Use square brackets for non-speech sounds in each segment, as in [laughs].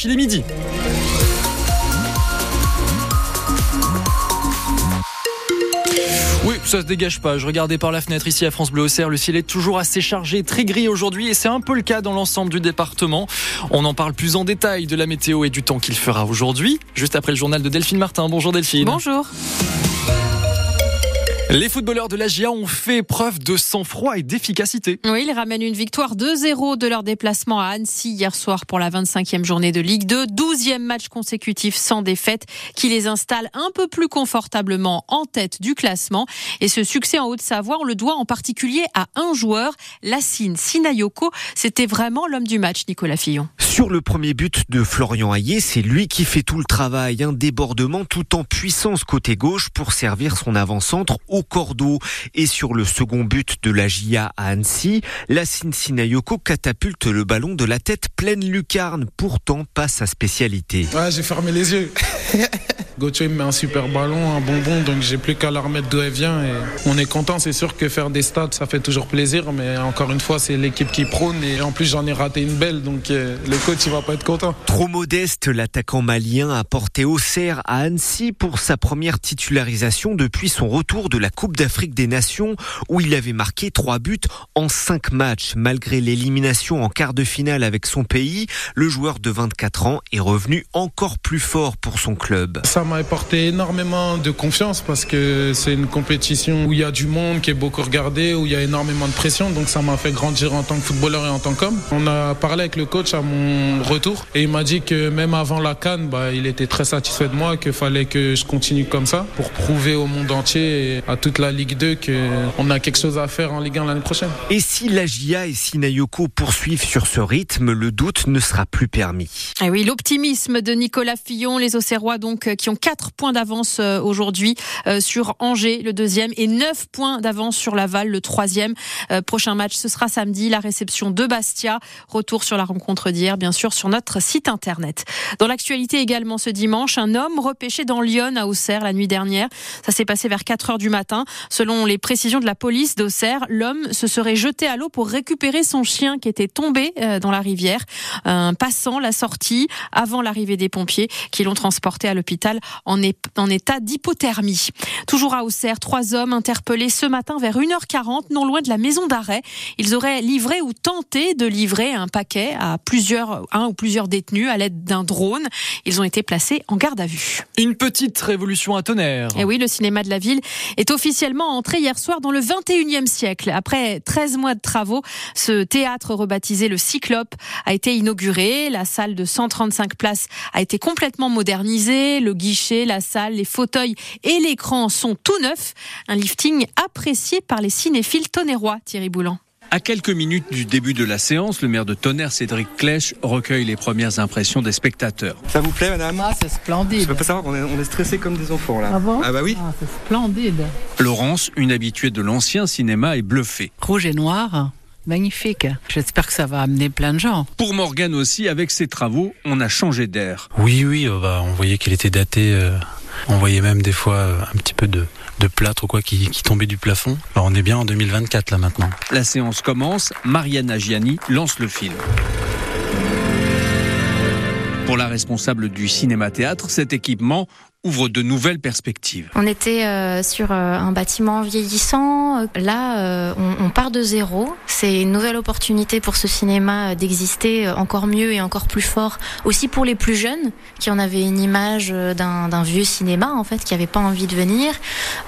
Flash, il est midi. Oui, ça se dégage pas. Je regardais par la fenêtre ici à France Bleu Auxerre. Le ciel est toujours assez chargé, très gris aujourd'hui et c'est un peu le cas dans l'ensemble du département. On en parle plus en détail de la météo et du temps qu'il fera aujourd'hui, juste après le journal de Delphine Martin. Bonjour Delphine. Bonjour. Les footballeurs de la GIA ont fait preuve de sang-froid et d'efficacité. Oui, ils ramènent une victoire 2-0 de leur déplacement à Annecy hier soir pour la 25e journée de Ligue 2. 12e match consécutif sans défaite qui les installe un peu plus confortablement en tête du classement. Et ce succès en Haute-Savoie, on le doit en particulier à un joueur, Lassine Sinayoko. C'était vraiment l'homme du match, Nicolas Fillon. Sur le premier but de Florian Hayé, c'est lui qui fait tout le travail. Un débordement tout en puissance côté gauche pour servir son avant-centre au Cordeau. Et sur le second but de la GIA à Annecy, la Sinayoko catapulte le ballon de la tête pleine lucarne, pourtant pas sa spécialité. Ouais, j'ai fermé les yeux. [laughs] Gauthier me met un super ballon, un bonbon, donc j'ai plus qu'à la remettre d'où elle vient. Et on est content, c'est sûr que faire des stats, ça fait toujours plaisir, mais encore une fois, c'est l'équipe qui prône. Et en plus, j'en ai raté une belle, donc euh, le coach, il va pas être content. Trop modeste, l'attaquant malien a porté Auxerre à Annecy pour sa première titularisation depuis son retour de la Coupe d'Afrique des Nations, où il avait marqué trois buts en cinq matchs. Malgré l'élimination en quart de finale avec son pays, le joueur de 24 ans est revenu encore plus fort pour son club. Ça m'a apporté énormément de confiance parce que c'est une compétition où il y a du monde qui est beaucoup regardé, où il y a énormément de pression. Donc ça m'a fait grandir en tant que footballeur et en tant qu'homme. On a parlé avec le coach à mon retour et il m'a dit que même avant la Cannes, bah, il était très satisfait de moi, qu'il fallait que je continue comme ça pour prouver au monde entier et à toute la Ligue 2 qu'on a quelque chose à faire en Ligue 1 l'année prochaine. Et si la GIA et Sinayoko poursuivent sur ce rythme, le doute ne sera plus permis. Et oui, l'optimisme de Nicolas Fillon, les Auxerrois donc qui ont 4 points d'avance euh, aujourd'hui euh, sur Angers, le deuxième, et 9 points d'avance sur Laval, le troisième. Euh, prochain match, ce sera samedi, la réception de Bastia. Retour sur la rencontre d'hier, bien sûr, sur notre site internet. Dans l'actualité également ce dimanche, un homme repêché dans Lyon à Auxerre la nuit dernière. Ça s'est passé vers 4 heures du matin. Selon les précisions de la police d'Auxerre, l'homme se serait jeté à l'eau pour récupérer son chien qui était tombé dans la rivière. Un passant l'a sorti avant l'arrivée des pompiers qui l'ont transporté à l'hôpital en, état d'hypothermie. Toujours à Auxerre, trois hommes interpellés ce matin vers 1h40, non loin de la maison d'arrêt. Ils auraient livré ou tenté de livrer un paquet à plusieurs, un ou plusieurs détenus à l'aide d'un drone. Ils ont été placés en garde à vue. Une petite révolution à tonnerre. Et oui, le cinéma de la ville est officiellement entré hier soir dans le 21e siècle. Après 13 mois de travaux, ce théâtre rebaptisé le Cyclope a été inauguré. La salle de 135 places a été complètement modernisée. Le guichet la salle, les fauteuils et l'écran sont tout neufs. Un lifting apprécié par les cinéphiles tonnerrois, Thierry Boulan. À quelques minutes du début de la séance, le maire de Tonnerre, Cédric Clèche, recueille les premières impressions des spectateurs. Ça vous plaît, madame Ah, c'est splendide. Je peux pas savoir qu'on est, on est stressé comme des enfants, là. Ah bon Ah bah oui. Ah, c'est splendide. Laurence, une habituée de l'ancien cinéma, est bluffée. Rouge et noir. Magnifique. J'espère que ça va amener plein de gens. Pour Morgane aussi, avec ses travaux, on a changé d'air. Oui, oui, euh, bah, on voyait qu'il était daté. euh, on voyait même des fois euh, un petit peu de, de plâtre ou quoi qui, qui tombait du plafond. Alors on est bien en 2024 là maintenant. La séance commence, Mariana Gianni lance le film. Pour la responsable du cinéma-théâtre, cet équipement ouvre de nouvelles perspectives. On était euh, sur euh, un bâtiment vieillissant. Là, euh, on, on part de zéro. C'est une nouvelle opportunité pour ce cinéma d'exister encore mieux et encore plus fort. Aussi pour les plus jeunes, qui en avaient une image d'un d'un vieux cinéma, en fait, qui n'avaient pas envie de venir.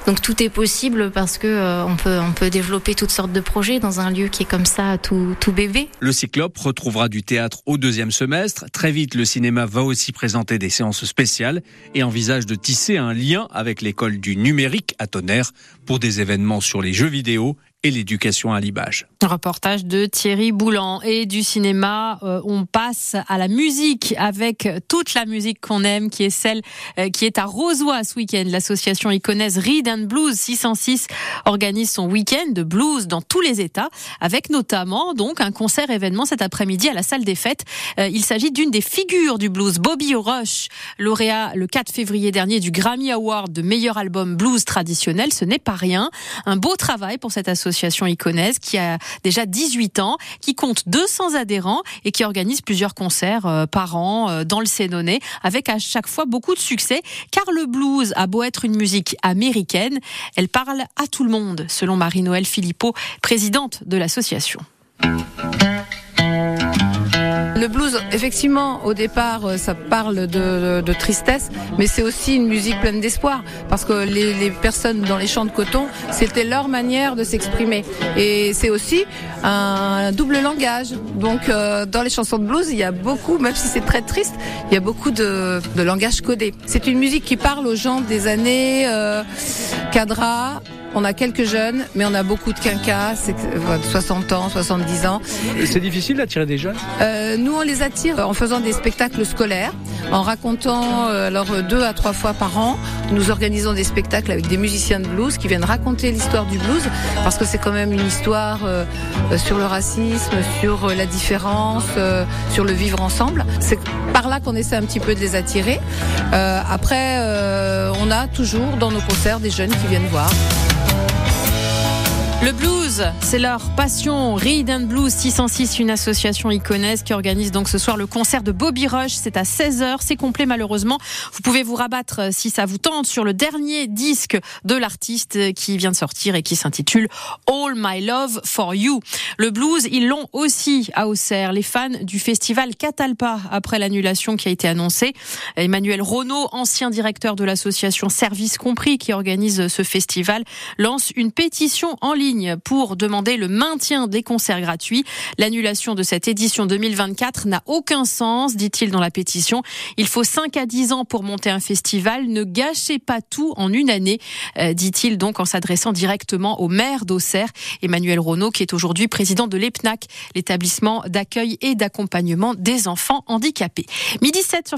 Donc tout est possible parce que euh, on peut on peut développer toutes sortes de projets dans un lieu qui est comme ça, tout, tout bébé. Le Cyclope retrouvera du théâtre au deuxième semestre. Très vite, le cinéma va aussi présenter des séances spéciales et envisage de tisser un lien avec l'école du numérique à Tonnerre pour des événements sur les jeux vidéo et l'éducation à l'image. Reportage de Thierry Boulan et du cinéma. euh, on passe à la musique avec toute la musique qu'on aime, qui est celle euh, qui est à Rosoy ce week-end. L'association iconaise Read and Blues 606 organise son week-end de blues dans tous les États, avec notamment donc un concert événement cet après-midi à la salle des fêtes. Euh, il s'agit d'une des figures du blues, Bobby Rush, lauréat le 4 février dernier du Grammy Award de meilleur album blues traditionnel. Ce n'est pas rien. Un beau travail pour cette association l'association Iconèse qui a déjà 18 ans, qui compte 200 adhérents et qui organise plusieurs concerts euh, par an euh, dans le Sénonais avec à chaque fois beaucoup de succès car le blues a beau être une musique américaine, elle parle à tout le monde selon Marie-Noël Philippot, présidente de l'association. Le blues, effectivement, au départ, euh, ça parle de, tristesse, mais c'est aussi une musique pleine d'espoir, parce que les, les, personnes dans les champs de coton, c'était leur manière de s'exprimer. Et c'est aussi un double langage. Donc, euh, dans les chansons de blues, il y a beaucoup, même si c'est très triste, il y a beaucoup de, de langage codé. C'est une musique qui parle aux gens des années euh, Cadra, on a quelques jeunes, mais on a beaucoup de quinquas, 60 ans, 70 ans. C'est difficile d'attirer des jeunes? Euh, Nous, on les attire en faisant des spectacles scolaires, en racontant, euh, alors deux à trois fois par an, nous organisons des spectacles avec des musiciens de blues qui viennent raconter l'histoire du blues, parce que c'est quand même une histoire euh, sur le racisme, sur la différence, euh, sur le vivre ensemble. C'est par là qu'on essaie un petit peu de les attirer. Euh, après, on a toujours dans nos concerts des jeunes qui viennent voir. Le blues, c'est leur passion. Read and Blues 606, une association iconesque qui organise donc ce soir le concert de Bobby Rush. C'est à 16h. C'est complet malheureusement. Vous pouvez vous rabattre euh, si ça vous tente sur le dernier disque de l'artiste qui vient de sortir et qui s'intitule All My Love for You. Le blues, ils l'ont aussi à Auxerre. Les fans du festival Catalpa après l'annulation qui a été annoncée. Emmanuel Renault, ancien directeur de l'association Service Compris qui organise ce festival, lance une pétition en ligne pour demander le maintien des concerts gratuits. L'annulation de cette édition 2024 n'a aucun sens, dit-il dans la pétition. Il faut 5 à 10 ans pour monter un festival. Ne gâchez pas tout en une année, euh, dit-il donc en s'adressant directement au maire d'Auxerre, Emmanuel Renault, qui est aujourd'hui président de l'EPNAC, l'établissement d'accueil et d'accompagnement des enfants handicapés. Midi 7 sur